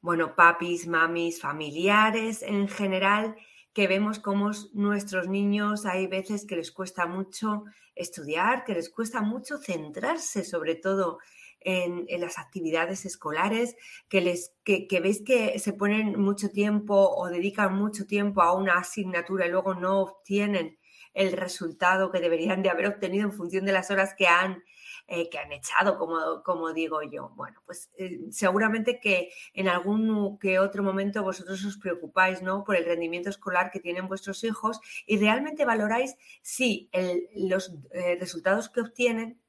bueno, papis, mamis, familiares en general, que vemos cómo nuestros niños hay veces que les cuesta mucho estudiar, que les cuesta mucho centrarse sobre todo en, las actividades escolares, que, les, que, que veis que se ponen mucho tiempo o dedican mucho tiempo a una asignatura y luego no obtienen el resultado que deberían de haber obtenido en función de las horas que han eh, que han echado, como, como digo yo. Bueno, pues eh, seguramente que en algún que otro momento vosotros os preocupáis ¿no? por el rendimiento escolar que tienen vuestros hijos y realmente valoráis si los eh, resultados que obtienen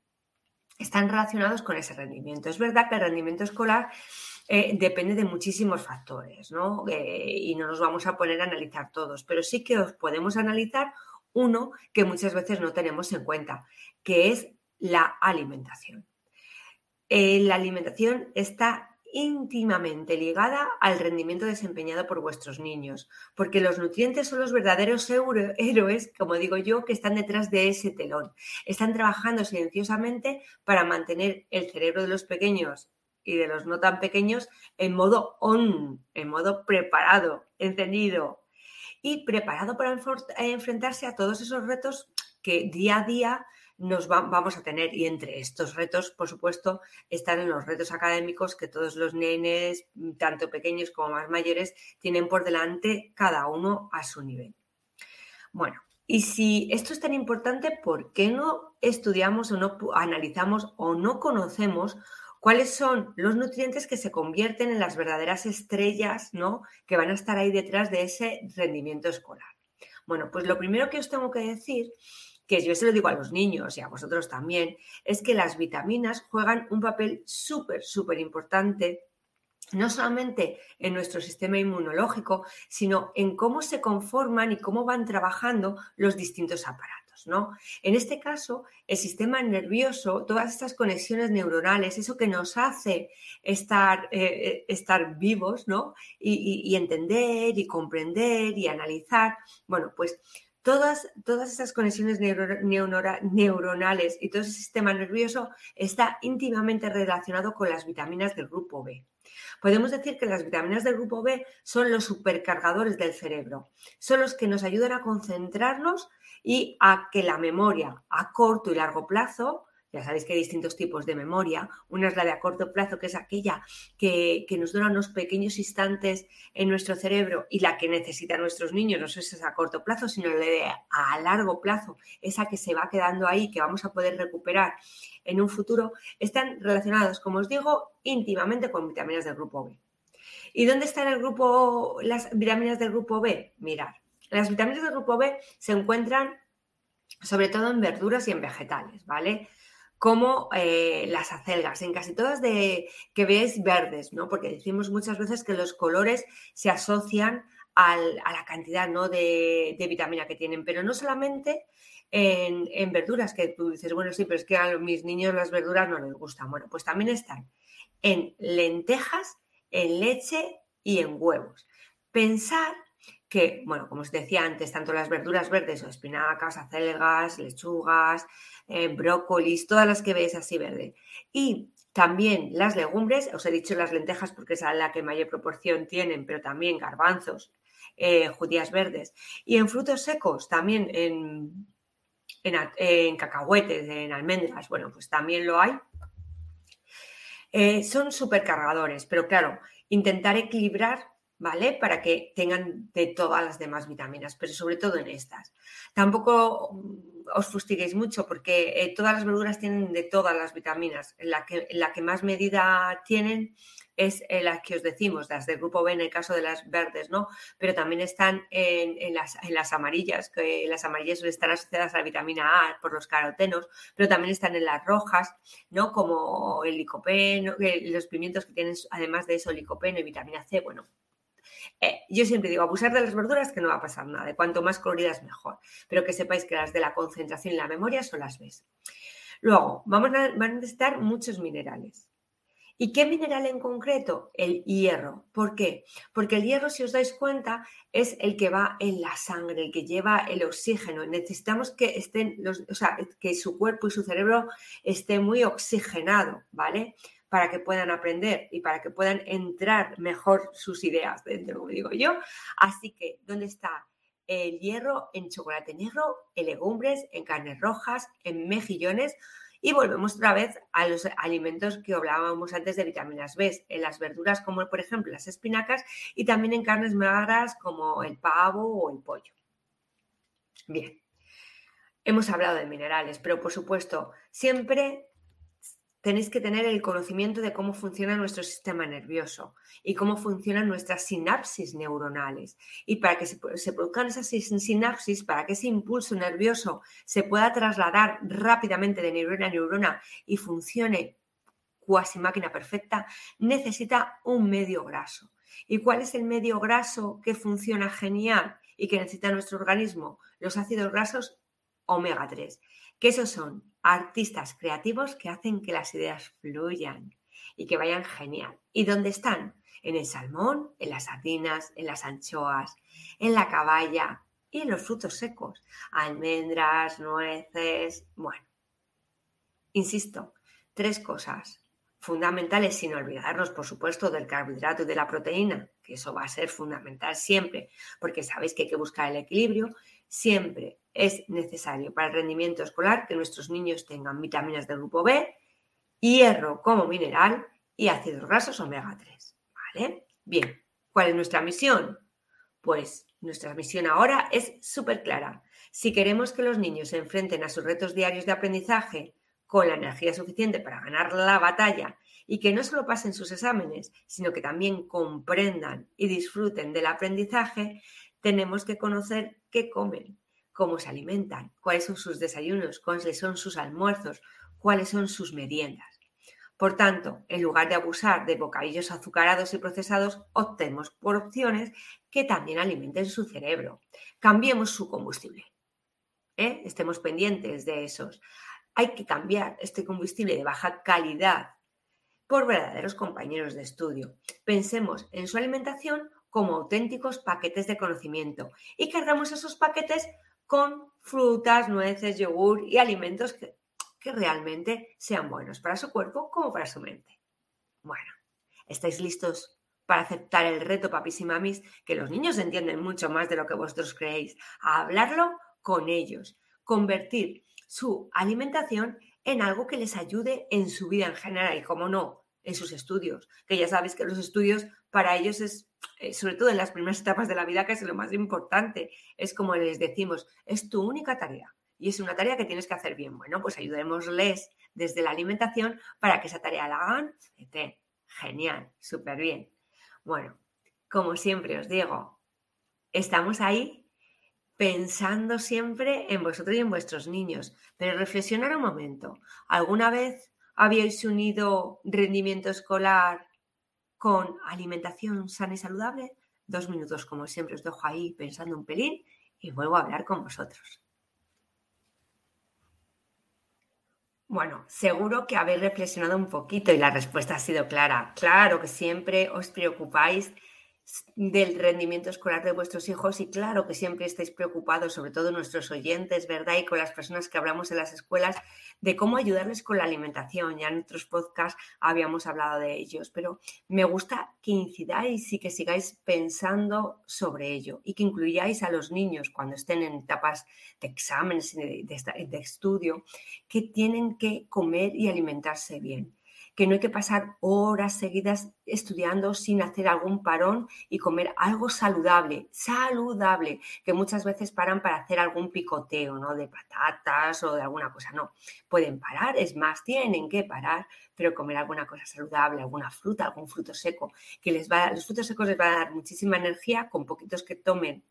están relacionados con ese rendimiento. Es verdad que el rendimiento escolar depende de muchísimos factores, ¿no? y no nos vamos a poner a analizar todos, pero sí que os podemos analizar uno que muchas veces no tenemos en cuenta, que es la alimentación. Eh, la alimentación está íntimamente ligada al rendimiento desempeñado por vuestros niños, porque los nutrientes son los verdaderos héroes, como digo yo, que están detrás de ese telón. Están trabajando silenciosamente para mantener el cerebro de los pequeños y de los no tan pequeños en modo on, en modo preparado, encendido y preparado para enfrentarse a todos esos retos que día a día nos vamos a tener. Y entre estos retos, por supuesto, están los retos académicos que todos los nenes, tanto pequeños como más mayores, tienen por delante cada uno a su nivel. Bueno, y si esto es tan importante, ¿por qué no estudiamos o no analizamos o no conocemos cuáles son los nutrientes que se convierten en las verdaderas estrellas, ¿no? Que van a estar ahí detrás de ese rendimiento escolar. Bueno, pues lo primero que os tengo que decir que yo se lo digo a los niños y a vosotros también, es que las vitaminas juegan un papel súper, súper importante no solamente en nuestro sistema inmunológico, sino en cómo se conforman y cómo van trabajando los distintos aparatos. ¿no? En este caso, el sistema nervioso, todas estas conexiones neuronales, eso que nos hace estar, eh, eh, estar vivos ¿no? y, y entender y comprender y analizar, bueno, pues Todas, todas esas conexiones neuronales y todo ese sistema nervioso está íntimamente relacionado con las vitaminas del grupo B. Podemos decir que las vitaminas del grupo B son los supercargadores del cerebro, son los que nos ayudan a concentrarnos y a que la memoria a corto y largo plazo ya sabéis que hay distintos tipos de memoria. Una es la de a corto plazo, que es aquella que, nos dura unos pequeños instantes en nuestro cerebro y la que necesitan nuestros niños, no es a corto plazo, sino la de a largo plazo, esa que se va quedando ahí, que vamos a poder recuperar en un futuro, están relacionados, como os digo, íntimamente con vitaminas del grupo B. ¿Y dónde están el grupo, las vitaminas del grupo B? Mirad, las vitaminas del grupo B se encuentran sobre todo en verduras y en vegetales, ¿vale? Como eh, las acelgas, en casi todas de que veis verdes, ¿no? Porque decimos muchas veces que los colores se asocian a la cantidad ¿no? de, vitamina que tienen, pero no solamente en, verduras, que tú dices, bueno, sí, pero es que a mis niños las verduras no les gustan. Bueno, pues también están en lentejas, en leche y en huevos. Pensar que, bueno, como os decía antes, tanto las verduras verdes o espinacas, acelgas, lechugas, eh, brócolis, todas las que veis así verde. Y también las legumbres, os he dicho las lentejas porque es la que mayor proporción tienen, pero también garbanzos, eh, judías verdes. Y en frutos secos, también en, en, cacahuetes, en almendras, bueno, pues también lo hay. Eh, son supercargadores, pero claro, intentar equilibrar ¿vale? Para que tengan de todas las demás vitaminas, pero sobre todo en estas. Tampoco mm, os fustiguéis mucho porque eh, todas las verduras tienen de todas las vitaminas. La que, la que más medida tienen es eh, las que os decimos, las del grupo B en el caso de las verdes, ¿no? Pero también están en, las, en las, amarillas, que las amarillas están asociadas a la vitamina A por los carotenos, pero también están en las rojas, ¿no? Como el licopeno, los pimientos que tienen además de eso licopeno y vitamina C, bueno, eh, yo siempre digo, abusar de las verduras que no va a pasar nada, cuanto más coloridas mejor, pero que sepáis que las de la concentración y la memoria son las ves. Luego, vamos a, van a necesitar muchos minerales. ¿Y qué mineral en concreto? El hierro. ¿Por qué? Porque el hierro, si os dais cuenta, es el que va en la sangre, el que lleva el oxígeno. Necesitamos que estén los, o sea, que su cuerpo y su cerebro esté muy oxigenado, ¿vale? Para que puedan aprender y para que puedan entrar mejor sus ideas dentro, como digo yo. Así que, ¿dónde está el hierro? En chocolate negro, en legumbres, en carnes rojas, en mejillones. Y volvemos otra vez a los alimentos que hablábamos antes de vitaminas B, en las verduras como por ejemplo las espinacas y también en carnes magras como el pavo o el pollo. Bien, hemos hablado de minerales, pero por supuesto, siempre tenéis que tener el conocimiento de cómo funciona nuestro sistema nervioso y cómo funcionan nuestras sinapsis neuronales. Y para que se, produzcan esas sinapsis, para que ese impulso nervioso se pueda trasladar rápidamente de neurona a neurona y funcione cuasi máquina perfecta, necesita un medio graso. ¿Y cuál es el medio graso que funciona genial y que necesita nuestro organismo? Los ácidos grasos omega 3 que esos son artistas creativos que hacen que las ideas fluyan y que vayan genial. ¿Y dónde están? En el salmón, en las sardinas, en las anchoas, en la caballa y en los frutos secos, almendras, nueces, bueno. Insisto, tres cosas fundamentales sin olvidarnos, por supuesto, del carbohidrato y de la proteína, que eso va a ser fundamental siempre, porque sabéis que hay que buscar el equilibrio, siempre es necesario para el rendimiento escolar que nuestros niños tengan vitaminas del grupo B, hierro como mineral y ácidos grasos omega 3. ¿Vale? Bien, ¿cuál es nuestra misión? Pues nuestra misión ahora es súper clara. Si queremos que los niños se enfrenten a sus retos diarios de aprendizaje con la energía suficiente para ganar la batalla y que no solo pasen sus exámenes, sino que también comprendan y disfruten del aprendizaje, tenemos que conocer qué comen, cómo se alimentan, cuáles son sus desayunos, cuáles son sus almuerzos, cuáles son sus meriendas. Por tanto, en lugar de abusar de bocadillos azucarados y procesados, optemos por opciones que también alimenten su cerebro. Cambiemos su combustible. ¿eh? Estemos pendientes de esos. Hay que cambiar este combustible de baja calidad por verdaderos compañeros de estudio. Pensemos en su alimentación como auténticos paquetes de conocimiento y cargamos esos paquetes con frutas, nueces, yogur y alimentos que, realmente sean buenos para su cuerpo como para su mente. Bueno, ¿estáis listos para aceptar el reto, papis y mamis? Que los niños entienden mucho más de lo que vosotros creéis. A hablarlo con ellos, convertir su alimentación en algo que les ayude en su vida en general y, como no, en sus estudios. Que ya sabéis que los estudios para ellos es eh, sobre todo en las primeras etapas de la vida, que es lo más importante. Es como les decimos, es tu única tarea y es una tarea que tienes que hacer bien. Bueno, pues ayudémosles desde la alimentación para que esa tarea la hagan. Genial, súper bien. Bueno, como siempre os digo, estamos ahí pensando siempre en vosotros y en vuestros niños, pero reflexionar un momento. ¿Alguna vez habíais unido rendimiento escolar con alimentación sana y saludable. Dos minutos, como siempre, os dejo ahí pensando un pelín y vuelvo a hablar con vosotros. Bueno, seguro que habéis reflexionado un poquito y la respuesta ha sido clara. Claro que siempre os preocupáis del rendimiento escolar de vuestros hijos y claro que siempre estáis preocupados, sobre todo nuestros oyentes, ¿verdad? Y con las personas que hablamos en las escuelas, de cómo ayudarles con la alimentación. Ya en otros podcasts habíamos hablado de ellos, pero me gusta que incidáis y que sigáis pensando sobre ello y que incluyáis a los niños cuando estén en etapas de exámenes, de, de estudio, que tienen que comer y alimentarse bien que no hay que pasar horas seguidas estudiando sin hacer algún parón y comer algo saludable, saludable, que muchas veces paran para hacer algún picoteo, ¿no? De patatas o de alguna cosa, no. Pueden parar, es más, tienen que parar, pero comer alguna cosa saludable, alguna fruta, algún fruto seco, que les va, los frutos secos les van a dar muchísima energía, con poquitos que tomen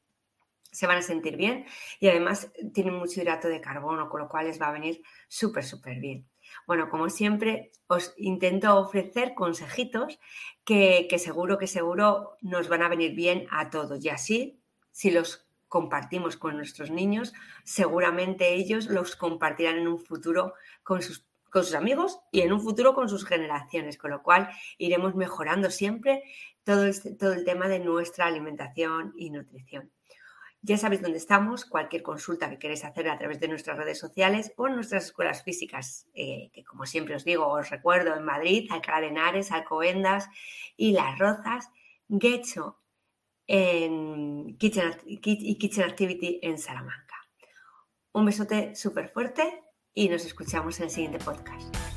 se van a sentir bien y además tienen mucho hidrato de carbono, con lo cual les va a venir súper, súper bien. Bueno, como siempre, os intento ofrecer consejitos que, seguro que seguro nos van a venir bien a todos. Y así, si los compartimos con nuestros niños, seguramente ellos los compartirán en un futuro con sus, amigos y en un futuro con sus generaciones, con lo cual iremos mejorando siempre todo, este, todo el tema de nuestra alimentación y nutrición. Ya sabéis dónde estamos, cualquier consulta que queréis hacer a través de nuestras redes sociales o en nuestras escuelas físicas, eh, que como siempre os digo, os recuerdo en Madrid, Alcalá de Henares, Alcobendas y Las Rozas, Getxo en Kitchen, y Kitchen Activity en Salamanca. Un besote súper fuerte y nos escuchamos en el siguiente podcast.